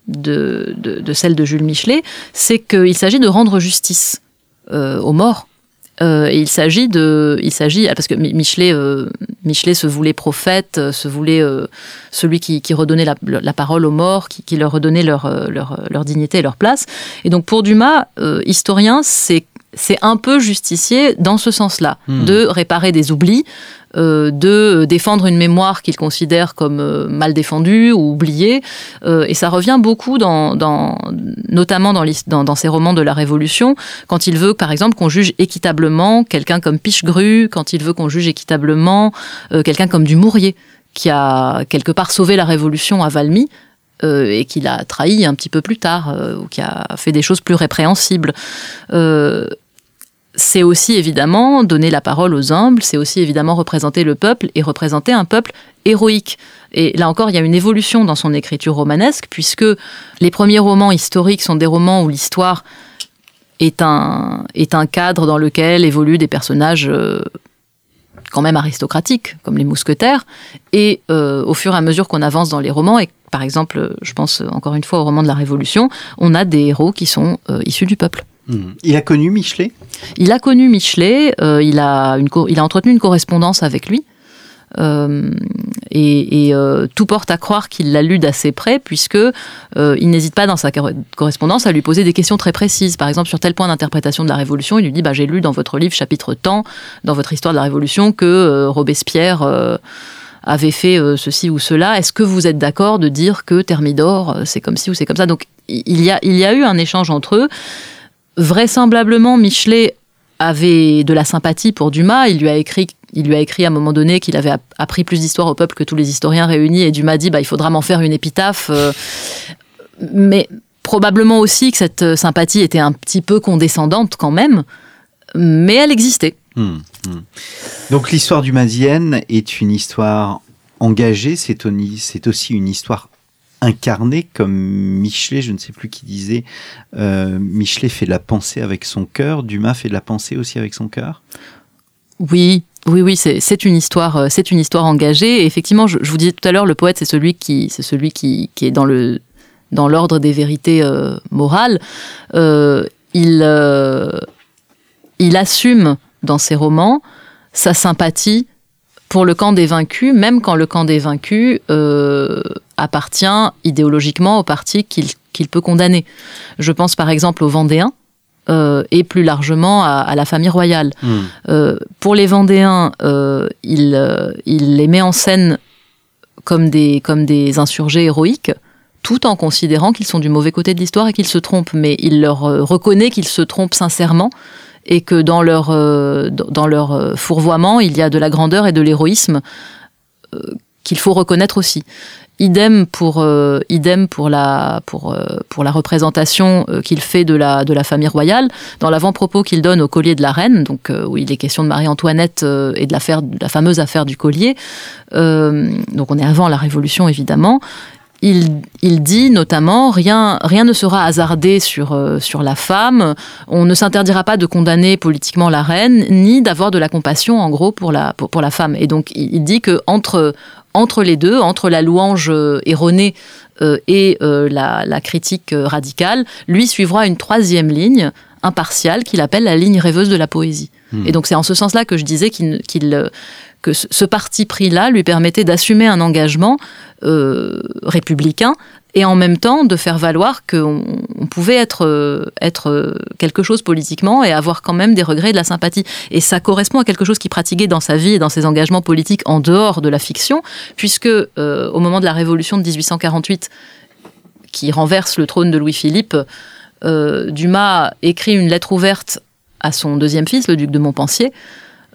de, de, celle de Jules Michelet, c'est qu'il s'agit de rendre justice aux morts euh, et il s'agit de, il s'agit parce que Michelet, euh, Michelet se voulait prophète, euh, se voulait celui qui, redonnait la, parole aux morts, qui, leur redonnait leur, leur, leur, dignité et leur place. Et donc pour Dumas, historien, c'est c'est un peu justicier dans ce sens-là, hmm. de réparer des oublis, euh, de défendre une mémoire qu'il considère comme euh, mal défendue ou oubliée. Euh, et ça revient beaucoup, dans, notamment dans, dans, dans, ses romans de la Révolution, quand il veut, par exemple, qu'on juge équitablement quelqu'un comme Pichegru, quand il veut qu'on juge équitablement quelqu'un comme Dumouriez, qui a quelque part sauvé la Révolution à Valmy, et qui l'a trahi un petit peu plus tard, ou qui a fait des choses plus répréhensibles c'est aussi évidemment donner la parole aux humbles, c'est aussi évidemment représenter le peuple et représenter un peuple héroïque. Et là encore, il y a une évolution dans son écriture romanesque, puisque les premiers romans historiques sont des romans où l'histoire est un, est un cadre dans lequel évoluent des personnages euh, quand même aristocratiques, comme les mousquetaires. Et euh, au fur et à mesure qu'on avance dans les romans, et par exemple, je pense encore une fois au roman de la Révolution, on a des héros qui sont euh, issus du peuple. Hmm. Il a connu Michelet? Il a connu Michelet, euh, il, a une, il a entretenu une correspondance avec lui. Euh, et, euh, tout porte à croire qu'il l'a lu d'assez près, puisque il n'hésite pas dans sa correspondance à lui poser des questions très précises. Par exemple, sur tel point d'interprétation de la Révolution, il lui dit bah, J'ai lu dans votre livre, chapitre temps, dans votre histoire de la Révolution, que Robespierre avait fait ceci ou cela. Est-ce que vous êtes d'accord de dire que Thermidor, c'est comme ci ou c'est comme ça? Donc, il y, a, il y a eu un échange entre eux vraisemblablement, Michelet avait de la sympathie pour Dumas. Il lui a écrit, il lui a écrit à un moment donné qu'il avait appris plus d'histoire au peuple que tous les historiens réunis. Et Dumas dit, bah, il faudra m'en faire une épitaphe. Euh. mais probablement aussi que cette sympathie était un petit peu condescendante quand même. Mais elle existait. Hmm, hmm. Donc l'histoire du Madienne est une histoire engagée, c'est aussi une histoire incarné comme Michelet, je ne sais plus qui disait, euh, Michelet fait de la pensée avec son cœur, Dumas fait de la pensée aussi avec son cœur? Oui, oui, oui, c'est une histoire, euh, c'est une histoire engagée. effectivement, je, vous disais tout à l'heure, le poète, c'est celui qui, c'est celui qui, qui, est dans le dans l'ordre des vérités euh, morales, euh, il, euh, il assume dans ses romans sa sympathie pour le camp des vaincus, même quand le camp des vaincus euh, appartient idéologiquement au parti qu'il qu'il peut condamner. Je pense par exemple aux Vendéens, euh, et plus largement à, à la famille royale. Hmm. Euh, pour les Vendéens, euh, il, il les met en scène comme des, comme des insurgés héroïques, tout en considérant qu'ils sont du mauvais côté de l'histoire et qu'ils se trompent. Mais il leur reconnaît qu'ils se trompent sincèrement et que dans leur, dans leur fourvoiement, il y a de la grandeur et de l'héroïsme qu'il faut reconnaître aussi. Idem pour, euh, idem pour, la, euh, représentation euh, qu'il fait de la, famille royale. Dans l'avant-propos qu'il donne au collier de la reine, donc où il est question de Marie-Antoinette et de de la fameuse affaire du collier, donc on est avant la Révolution évidemment, il, il dit notamment rien, rien ne sera hasardé sur, euh, sur la femme, on ne s'interdira pas de condamner politiquement la reine, ni d'avoir de la compassion en gros pour la, pour, pour la femme. Et donc il, il dit que entre, entre les deux, entre la louange euh, erronée euh, et euh, la, la critique euh, radicale, lui suivra une troisième ligne impartiale qu'il appelle la ligne rêveuse de la poésie. Hmm. Et donc c'est en ce sens-là que je disais qu'il, qu'il, euh, que ce, parti pris-là lui permettait d'assumer un engagement euh, républicain et en même temps de faire valoir qu'on on pouvait être, euh, être euh, quelque chose politiquement et avoir quand même des regrets et de la sympathie. Et ça correspond à quelque chose qu'il pratiquait dans sa vie et dans ses engagements politiques en dehors de la fiction, puisque au moment de la Révolution de 1848, qui renverse le trône de Louis-Philippe, Dumas écrit une lettre ouverte à son deuxième fils, le duc de Montpensier,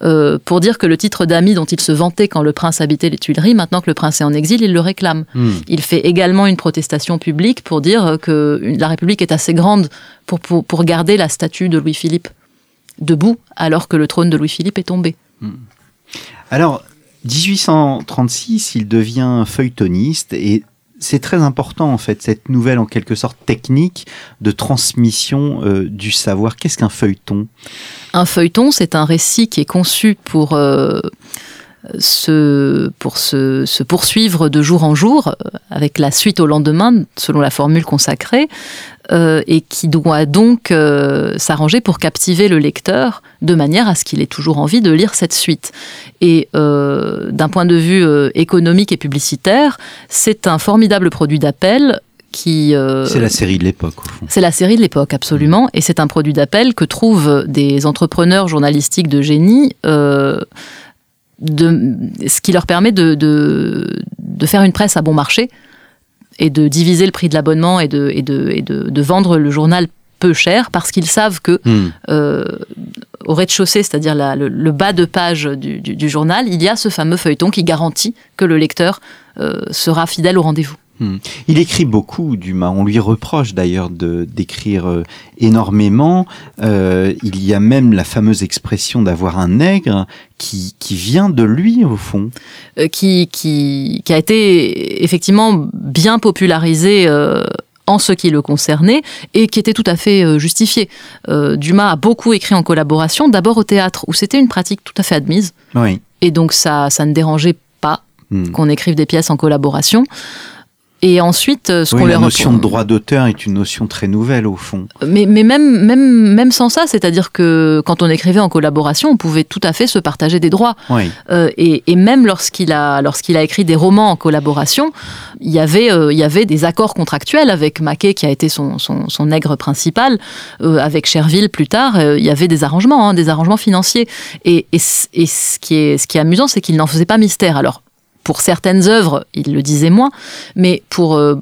euh, pour dire que le titre d'ami dont il se vantait quand le prince habitait les Tuileries, maintenant que le prince est en exil, il le réclame. Hmm. Il fait également une protestation publique pour dire que la République est assez grande pour, pour, pour garder la statue de Louis-Philippe debout alors que le trône de Louis-Philippe est tombé. Alors, 1836, il devient feuilletoniste et c'est très important en fait cette nouvelle en quelque sorte technique de transmission euh, du savoir. Qu'est-ce qu'un feuilleton? Un feuilleton, c'est un récit qui est conçu pour, euh, se, pour se, se poursuivre de jour en jour, euh, avec la suite au lendemain, selon la formule consacrée, euh, et qui doit donc euh, s'arranger pour captiver le lecteur de manière à ce qu'il ait toujours envie de lire cette suite. Et euh, d'un point de vue économique et publicitaire, c'est un formidable produit d'appel qui... euh, C'est la série de l'époque au fond. c'est la série de l'époque, absolument, et c'est un produit d'appel que trouvent des entrepreneurs journalistiques de génie, euh, de, ce qui leur permet de, de, de faire une presse à bon marché et de diviser le prix de l'abonnement et, de, et, de, et de, de vendre le journal peu cher parce qu'ils savent que Hmm. euh, au rez-de-chaussée, c'est-à-dire le, le bas de page du, du- du journal, il y a ce fameux feuilleton qui garantit que le lecteur euh, sera fidèle au rendez-vous. Il écrit beaucoup, Dumas. On lui reproche d'ailleurs de d'écrire euh, énormément. Euh, il y a même la fameuse expression d'avoir un nègre qui, qui vient de lui au fond. euh, qui, qui, qui a été effectivement bien popularisé en ce qui le concernait et qui était tout à fait justifié. Euh, Dumas a beaucoup écrit en collaboration, d'abord au théâtre, où c'était une pratique tout à fait admise, Oui. et donc ça, ça ne dérangeait pas Hmm. qu'on écrive des pièces en collaboration. Et ensuite, euh, ce Oui, qu'on la leur notion de droit d'auteur est une notion très nouvelle au fond. mais, mais même, même, même sans ça, c'est-à-dire que quand on écrivait en collaboration, on pouvait tout à fait se partager des droits. Oui. Euh, et, et même lorsqu'il a, lorsqu'il a écrit des romans en collaboration, il y avait, euh, il y avait des accords contractuels avec Maquet, qui a été son, son, son nègre principal, euh, avec Cherville plus tard, euh, il y avait des arrangements, hein, des arrangements financiers. Et, et, et ce, qui est, ce qui est amusant, c'est qu'il n'en faisait pas mystère. Alors, pour certaines œuvres, il le disait moins, mais pour... euh,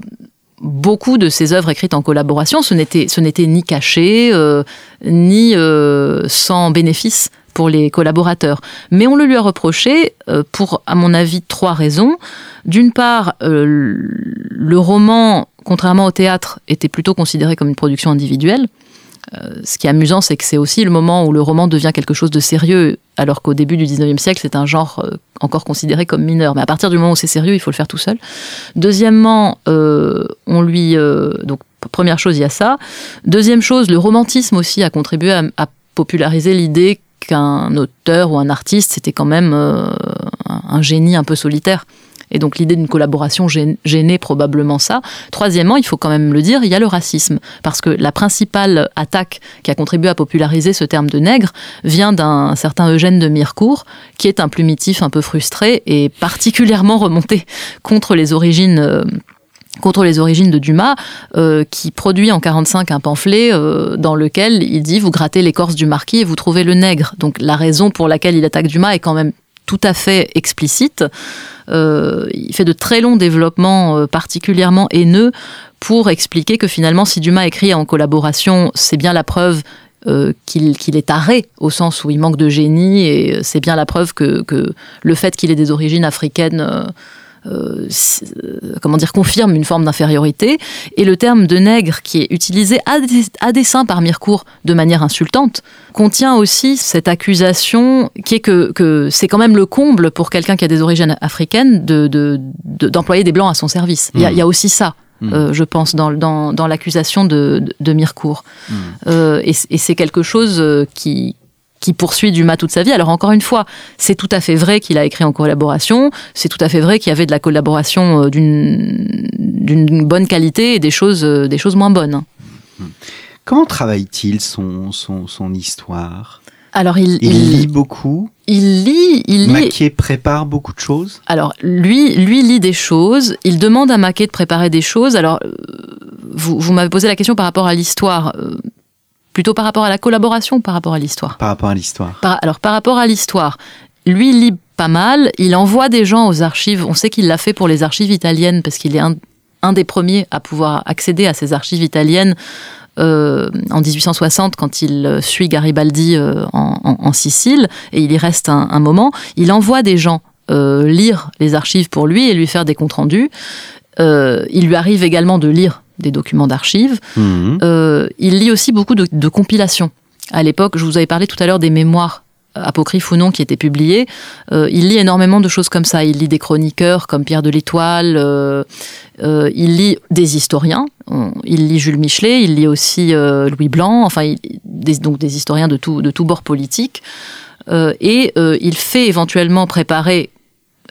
Beaucoup de ses œuvres écrites en collaboration, ce n'était, ni caché, euh, ni euh, sans bénéfice pour les collaborateurs. Mais on le lui a reproché pour, à mon avis, trois raisons. D'une part, le roman, contrairement au théâtre, était plutôt considéré comme une production individuelle. Euh, ce qui est amusant, c'est que c'est aussi le moment où le roman devient quelque chose de sérieux, alors qu'au début du 19e siècle, c'est un genre euh, encore considéré comme mineur. Mais à partir du moment où c'est sérieux, il faut le faire tout seul. Deuxièmement, euh, on lui... donc, première chose, il y a ça. Deuxième chose, le romantisme aussi a contribué à, populariser l'idée qu'un auteur ou un artiste, c'était quand même un génie un peu solitaire. Et donc l'idée d'une collaboration gênait probablement ça. Troisièmement, il faut quand même le dire, il y a le racisme. Parce que la principale attaque qui a contribué à populariser ce terme de nègre vient d'un certain Eugène de Mirecourt, qui est un plumitif un peu frustré et particulièrement remonté contre les origines euh, de Dumas, euh, qui produit en 45 un pamphlet euh, dans lequel il dit vous grattez l'écorce du marquis et vous trouvez le nègre. Donc la raison pour laquelle il attaque Dumas est quand même tout à fait explicite. Euh, il fait de très longs développements particulièrement haineux pour expliquer que finalement si Dumas écrit en collaboration, c'est bien la preuve qu'il est taré, au sens où il manque de génie, et c'est bien la preuve que le fait qu'il ait des origines africaines euh, euh, comment dire, confirme une forme d'infériorité. Et le terme de nègre, qui est utilisé à, dessein par Mirecourt de manière insultante, contient aussi cette accusation qui est que, c'est quand même le comble pour quelqu'un qui a des origines africaines d'employer des blancs à son service. Il, y a, aussi ça. Hmm. Euh, je pense, dans, dans, l'accusation de, de, Mirecourt. Hmm. et c'est quelque chose qui, qui poursuit Dumas toute sa vie. Alors encore une fois, c'est tout à fait vrai qu'il a écrit en collaboration, c'est tout à fait vrai qu'il y avait de la collaboration euh, d'une bonne qualité et des choses, euh, des choses moins bonnes. Comment travaille-t-il son, son, histoire? Alors il, lit beaucoup? Il lit, il lit. prépare beaucoup de choses? Alors lui, lui lit des choses. Il demande à Maquet de préparer des choses. Alors euh, vous, vous m'avez posé la question par rapport à l'histoire. Plutôt par rapport à la collaboration, par rapport à l'histoire. Par rapport à l'histoire. alors par rapport à l'histoire, lui lit pas mal, il envoie des gens aux archives. On sait qu'il l'a fait pour les archives italiennes parce qu'il est un, des premiers à pouvoir accéder à ces archives italiennes euh, en 1860 quand il euh, suit Garibaldi euh, en, Sicile et il y reste un, moment. Il envoie des gens lire les archives pour lui et lui faire des comptes rendus. il lui arrive également de lire des documents d'archives. Mhm. Euh, il lit aussi beaucoup de, compilations. À l'époque, je vous avais parlé tout à l'heure des mémoires apocryphes ou non qui étaient publiés. Euh, il lit énormément de choses comme ça. Il lit des chroniqueurs comme Pierre de l'Étoile. Euh, il lit des historiens. Il lit Jules Michelet. Il lit aussi Louis Blanc. Enfin, des, donc des historiens de tout, de tout bord politique. et il fait éventuellement préparer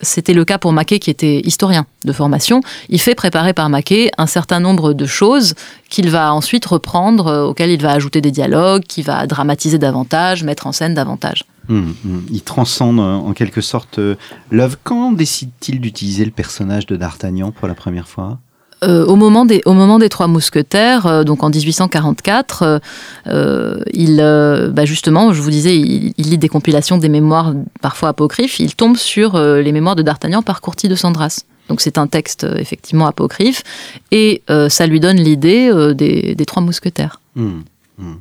c'était le cas pour Maquet qui était historien de formation. Il fait préparer par Maquet un certain nombre de choses qu'il va ensuite reprendre, euh, auxquelles il va ajouter des dialogues, qu'il va dramatiser davantage, mettre en scène davantage. Hum, hum. Il transcende euh, en quelque sorte euh, l'œuvre. Quand décide-t-il d'utiliser le personnage de D'Artagnan pour la première fois? Euh, au, moment des, au moment des Trois Mousquetaires, euh, donc en 1844, euh, il, bah justement, je vous disais, il, lit des compilations des mémoires parfois apocryphes. Il tombe sur les mémoires de D'Artagnan par Courty de Sandras. Donc c'est un texte effectivement apocryphe et ça lui donne l'idée des, Trois Mousquetaires. Mmh, mmh.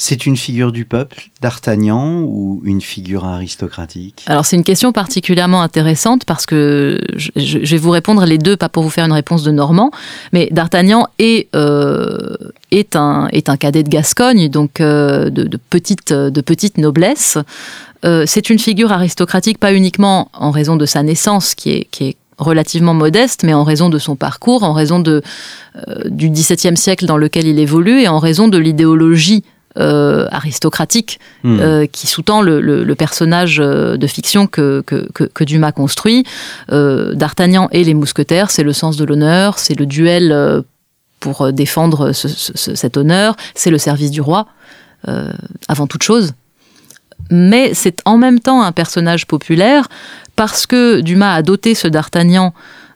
C'est une figure du peuple, d'Artagnan, ou une figure aristocratique? Alors c'est une question particulièrement intéressante parce que je, vais vous répondre les deux, pas pour vous faire une réponse de Normand, mais d'Artagnan est, euh, un, cadet de Gascogne, donc euh, de, petite, noblesse. Euh, c'est une figure aristocratique pas uniquement en raison de sa naissance, qui est, qui relativement modeste, mais en raison de son parcours, en raison de, du XVIIe siècle dans lequel il évolue et en raison de l'idéologie euh, aristocratique hmm. euh, qui sous-tend le, personnage euh, de fiction que, que, Dumas construit. D'Artagnan et les mousquetaires, c'est le sens de l'honneur, c'est le duel pour défendre cet honneur, c'est le service du roi, avant toute chose. Mais c'est en même temps un personnage populaire parce que Dumas a doté ce D'Artagnan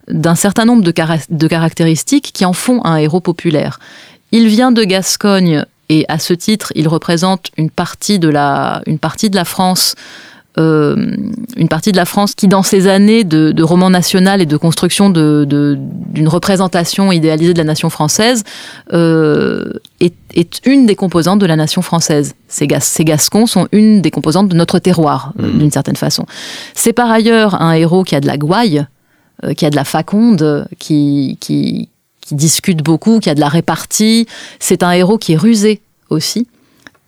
d'un certain nombre de, de caractéristiques qui en font un héros populaire. Il vient de Gascogne et à ce titre, il représente une partie de la, une partie de la France. Euh, une partie de la France qui, dans ces années de, roman national et de construction d'une de, représentation idéalisée de la nation française, euh, est, une des composantes de la nation française. Ces, ces Gascons sont une des composantes de notre terroir, euh, mmh. d'une certaine façon. C'est par ailleurs un héros qui a de la gouaille, qui a de la faconde, qui, qui, qui discute beaucoup, qui a de la répartie. C'est un héros qui est rusé aussi.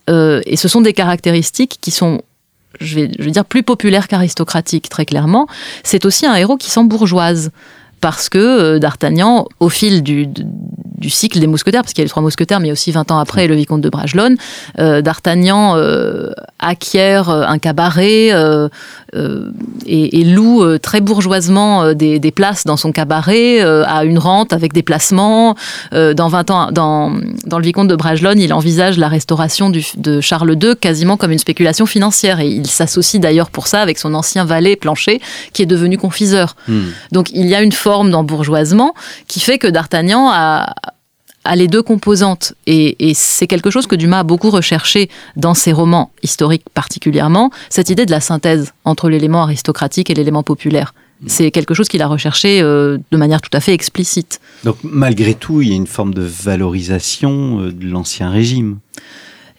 Euh, et ce sont des caractéristiques qui sont, je vais, dire, plus populaires qu'aristocratiques, très clairement. C'est aussi un héros qui s'embourgeoise parce que euh, D'Artagnan, au fil du, du, cycle des mousquetaires, parce qu'il y a les trois mousquetaires, mais aussi 20 ans après le vicomte de Bragelonne, euh, D'Artagnan acquiert un cabaret, et, loue très bourgeoisement des, places dans son cabaret à une rente avec des placements. dans 20 ans, dans, dans le vicomte de Bragelonne, il envisage la restauration de Charles II quasiment comme une spéculation financière et il s'associe d'ailleurs pour ça avec son ancien valet Plancher qui est devenu confiseur. Hmm. Donc il y a une forme d'embourgeoisement qui fait que D'Artagnan a, a les deux composantes. Et, c'est quelque chose que Dumas a beaucoup recherché dans ses romans historiques particulièrement, cette idée de la synthèse entre l'élément aristocratique et l'élément populaire. C'est quelque chose qu'il a recherché euh, de manière tout à fait explicite. Donc malgré tout, il y a une forme de valorisation euh, de l'ancien régime.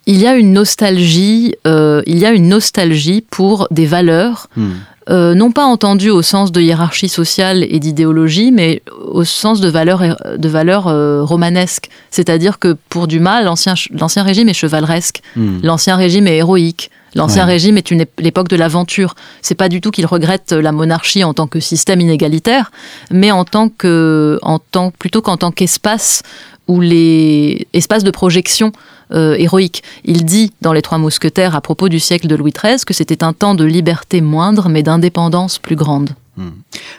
Il y a une nostalgie, euh, il y a une nostalgie pour des valeurs hmm. Euh, non pas entendu au sens de hiérarchie sociale et d'idéologie, mais au sens de valeurs de valeur, euh, romanesques. C'est-à-dire que pour Dumas, l'ancien, l'ancien régime est chevaleresque, hmm. l'ancien régime est héroïque. L'ancien régime est une l'époque de l'aventure. C'est pas du tout qu'il regrette la monarchie en tant que système inégalitaire, mais en tant que, en tant, plutôt qu'en tant qu'espace où les espaces de projection euh, héroïque. Il dit dans Les Trois Mousquetaires à propos du siècle de Louis XIII que c'était un temps de liberté moindre mais d'indépendance plus grande. Hmm.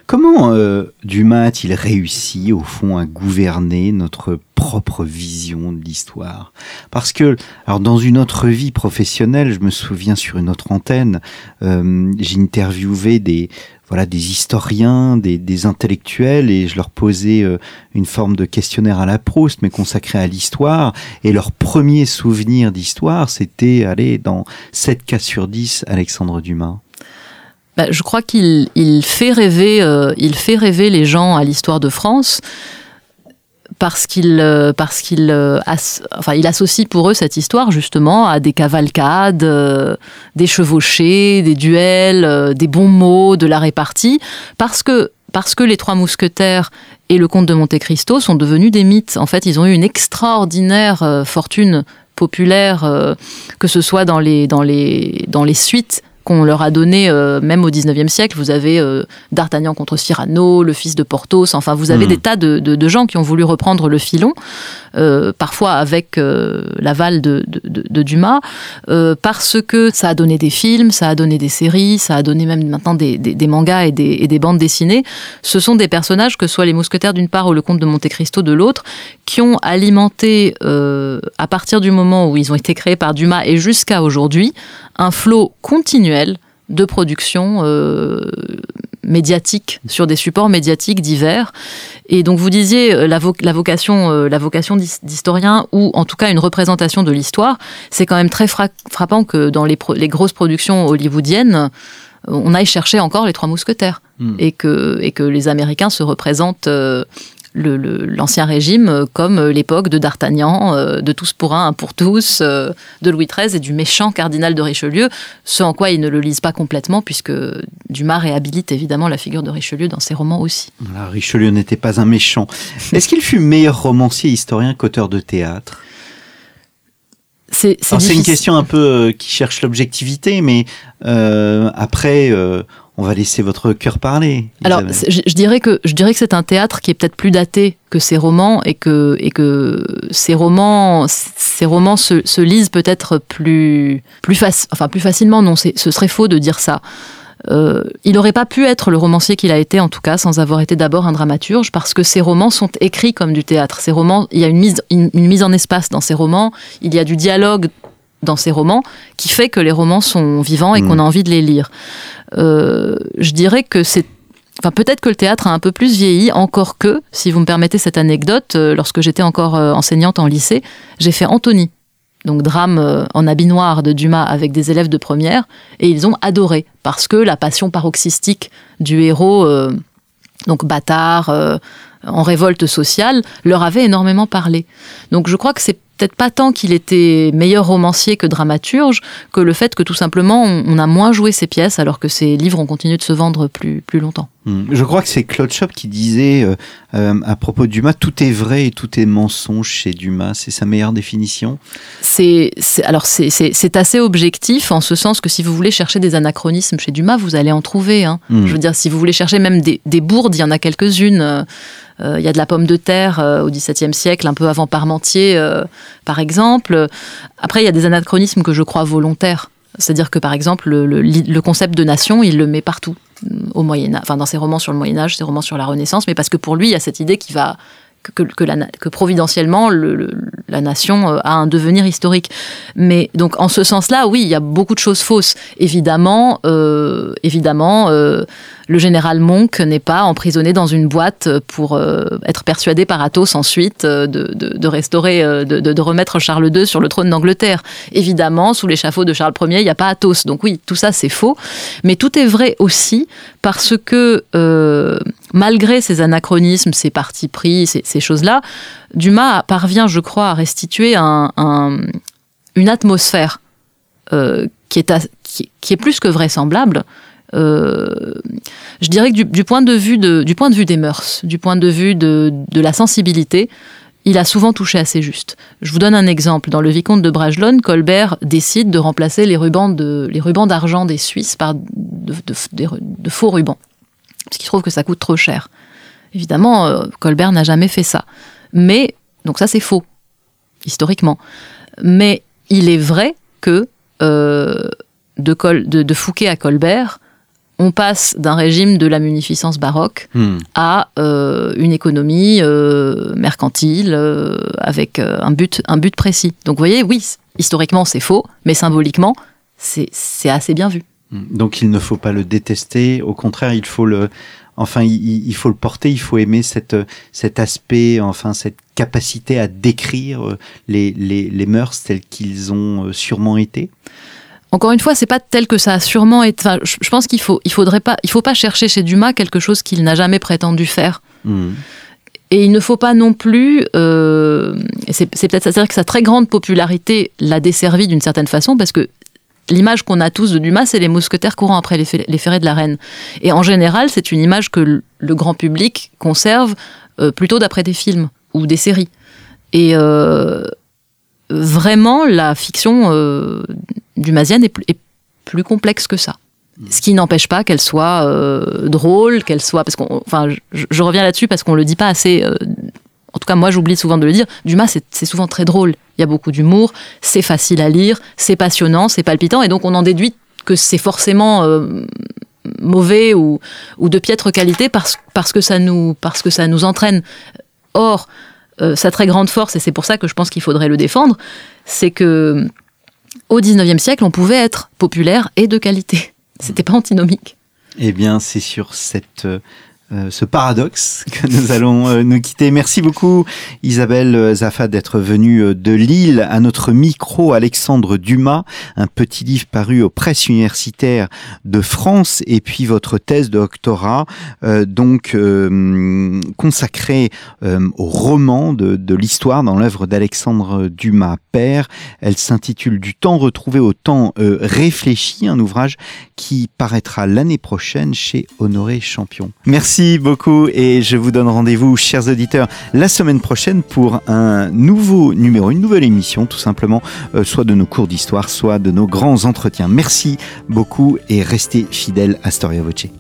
Comment euh, Dumas a-t-il réussi au fond à gouverner notre propre vision de l'histoire? Parce que, alors dans une autre vie professionnelle, je me souviens sur une autre antenne, euh, des voilà des historiens, des, intellectuels, et je leur posais euh, une forme de questionnaire à la Proust, mais consacré à l'histoire. Et leur premier souvenir d'histoire, c'était aller dans 7 cas sur 10 Alexandre Dumas. Bah, je crois qu'il fait rêver, euh, fait rêver les gens à l'histoire de France parce qu'il euh, euh, enfin il associe pour eux cette histoire justement à des cavalcades, des chevauchés, des duels, des bons mots, de la répartie parce que parce que les trois mousquetaires et le comte de Monte Cristo sont devenus des mythes. En fait, ils ont eu une extraordinaire fortune populaire, que ce soit dans les, dans les, dans les suites qu'on leur a donné, euh, même au 19e siècle. Vous avez euh, D'Artagnan contre Cyrano, le fils de Porthos, enfin vous avez hmm. des tas de, gens qui ont voulu reprendre le filon, euh, parfois avec l'aval de, Dumas, parce que ça a donné des films, ça a donné des séries, ça a donné même maintenant des, mangas et des, bandes dessinées. Ce sont des personnages, que ce soit les mousquetaires d'une part ou le comte de Monte Cristo de l'autre, qui ont alimenté, à partir du moment où ils ont été créés par Dumas et jusqu'à aujourd'hui, un flot continuel de production euh, médiatique sur des supports médiatiques divers. Et donc vous disiez euh, la, vocation, euh, la vocation d'historien ou en tout cas une représentation de l'histoire, c'est quand même très frappant que dans les, grosses productions hollywoodiennes, on aille chercher encore les trois mousquetaires hmm. et, que, et que les Américains se représentent l'ancien régime euh, comme euh, l'époque de D'Artagnan, euh, de tous pour un, un pour tous, de Louis XIII et du méchant cardinal de Richelieu, ce en quoi ils ne le lisent pas complètement, puisque Dumas réhabilite évidemment la figure de Richelieu dans ses romans aussi. Richelieu n'était pas un méchant. Est-ce qu'il fut meilleur romancier historien qu'auteur de théâtre? C'est une question un peu qui cherche l'objectivité, mais après, on va laisser votre cœur parler. Alors, je, dirais que je dirais que c'est un théâtre qui est peut-être plus daté que ses romans et que et que ces romans romans se, lisent peut-être plus plus enfin plus facilement. Non, ce serait faux de dire ça. Euh, il n'aurait pas pu être le romancier qu'il a été, en tout cas, sans avoir été d'abord un dramaturge, parce que ses romans sont écrits comme du théâtre. Ces romans, il y a une mise, une mise en espace dans ces romans, il y a du dialogue dans ces romans qui fait que les romans sont vivants et qu'on mm. a envie de les lire. Euh, je dirais que c'est Enfin, peut-être que le théâtre a un peu plus vieilli, encore que, si vous me permettez cette anecdote, euh, lorsque j'étais encore euh, enseignante en lycée, j'ai fait Anthony, donc drame en habit noir de Dumas avec des élèves de première, et ils ont adoré, parce que la passion paroxystique du héros, donc bâtard, en révolte sociale, leur avait énormément parlé. Donc je crois que c'est peut-être pas tant qu'il était meilleur romancier que dramaturge, que le fait que tout simplement on, a moins joué ses pièces alors que ses livres ont continué de se vendre plus, plus longtemps. Hmm. Je crois que c'est Claude Chop qui disait euh, euh, à propos de Dumas, tout est vrai et tout est mensonge chez Dumas. C'est sa meilleure définition C'est alors c'est assez objectif en ce sens que si vous voulez chercher des anachronismes chez Dumas, vous allez en trouver. Hein. Hmm. Je veux dire, si vous voulez chercher même des, des bourdes, il y en a quelques-unes. Euh, il y a de la pomme de terre au XVIIe siècle, un peu avant Parmentier, par exemple. Après, il y a des anachronismes que je crois volontaires. C'est-à-dire que par exemple, le, concept de nation, il le met partout au Moyen enfin dans ses romans sur le Moyen Âge, ses romans sur la Renaissance, mais parce que pour lui, il y a cette idée qui va que, que, la, providentiellement le, la nation euh, a un devenir historique. Mais donc en ce sens-là, oui, il y a beaucoup de choses fausses. Évidemment, euh, évidemment. Euh, le général Monk n'est pas emprisonné dans une boîte pour être persuadé par Athos ensuite euh, de, restaurer, euh, de, remettre Charles II sur le trône d'Angleterre. Évidemment, sous l'échafaud de Charles Ier, il n'y a pas Athos. Donc oui, tout ça c'est faux. Mais tout est vrai aussi parce que malgré ces anachronismes, ces partis pris, ces, choses-là, Dumas parvient, je crois, à restituer une atmosphère qui, est qui, est plus que vraisemblable, euh, je dirais que du, point de vue des mœurs, du point de vue de, la sensibilité, il a souvent touché assez juste. Je vous donne un exemple. Dans Le Vicomte de Bragelonne, Colbert décide de remplacer les rubans d'argent des Suisses par de, faux rubans, parce qu'il trouve que ça coûte trop cher. Évidemment, euh, Colbert n'a jamais fait ça. Mais donc ça c'est faux historiquement. Mais il est vrai que euh, de, de, Fouquet à Colbert, on passe d'un régime de la munificence baroque hmm. à euh, une économie mercantile avec un, but, un but précis. Donc vous voyez, oui, historiquement c'est faux, mais symboliquement c'est assez bien vu. Donc il ne faut pas le détester, au contraire il faut le, enfin il, faut le porter, il faut aimer cette, cet aspect, enfin cette capacité à décrire les, les, les mœurs telles qu'ils ont sûrement été. Encore une fois, c'est pas tel que ça a sûrement été. Enfin, je pense qu'il faut, il faudrait pas, il faut pas chercher chez Dumas quelque chose qu'il n'a jamais prétendu faire. Hmm. Et il ne faut pas non plus. Euh, c'est peut-être c'est-à-dire que sa très grande popularité l'a desservi d'une certaine façon parce que l'image qu'on a tous de Dumas, c'est les mousquetaires courant après les, ferrets de la reine. Et en général, c'est une image que le, grand public conserve euh, plutôt d'après des films ou des séries. Et euh, vraiment, la fiction dumasienne est, est plus complexe que ça. Ce qui n'empêche pas qu'elle soit euh, drôle, qu'elle soit. Parce qu'on, enfin, je, reviens là-dessus parce qu'on le dit pas assez. Euh, cas, moi, j'oublie souvent de le dire. Dumas, c'est souvent très drôle. Il y a beaucoup d'humour, c'est facile à lire, c'est passionnant, c'est palpitant, et donc on en déduit que c'est forcément euh, mauvais ou, ou, de piètre qualité parce, parce, que ça nous, parce que ça nous entraîne. Or, sa très grande force, et c'est pour ça que je pense qu'il faudrait le défendre, c'est que au 19e siècle, on pouvait être populaire et de qualité. C'était pas antinomique. Eh bien, c'est sur cette euh, euh, ce paradoxe que nous allons euh, nous quitter. Merci beaucoup Isabelle euh, Zafa d'être venue de Lille à notre micro Alexandre Dumas, un petit livre paru aux presses universitaires de France et puis votre thèse de doctorat donc consacrée au roman de, de l'histoire dans l'œuvre d'Alexandre Dumas père. Elle s'intitule Du temps retrouvé au temps réfléchi, un ouvrage qui paraîtra l'année prochaine chez Honoré Champion. Merci Merci beaucoup et je vous donne rendez-vous, chers auditeurs, la semaine prochaine pour un nouveau numéro, une nouvelle émission, tout simplement, euh, soit de nos cours d'histoire, soit de nos grands entretiens. Merci beaucoup et restez fidèles à Storia Voce.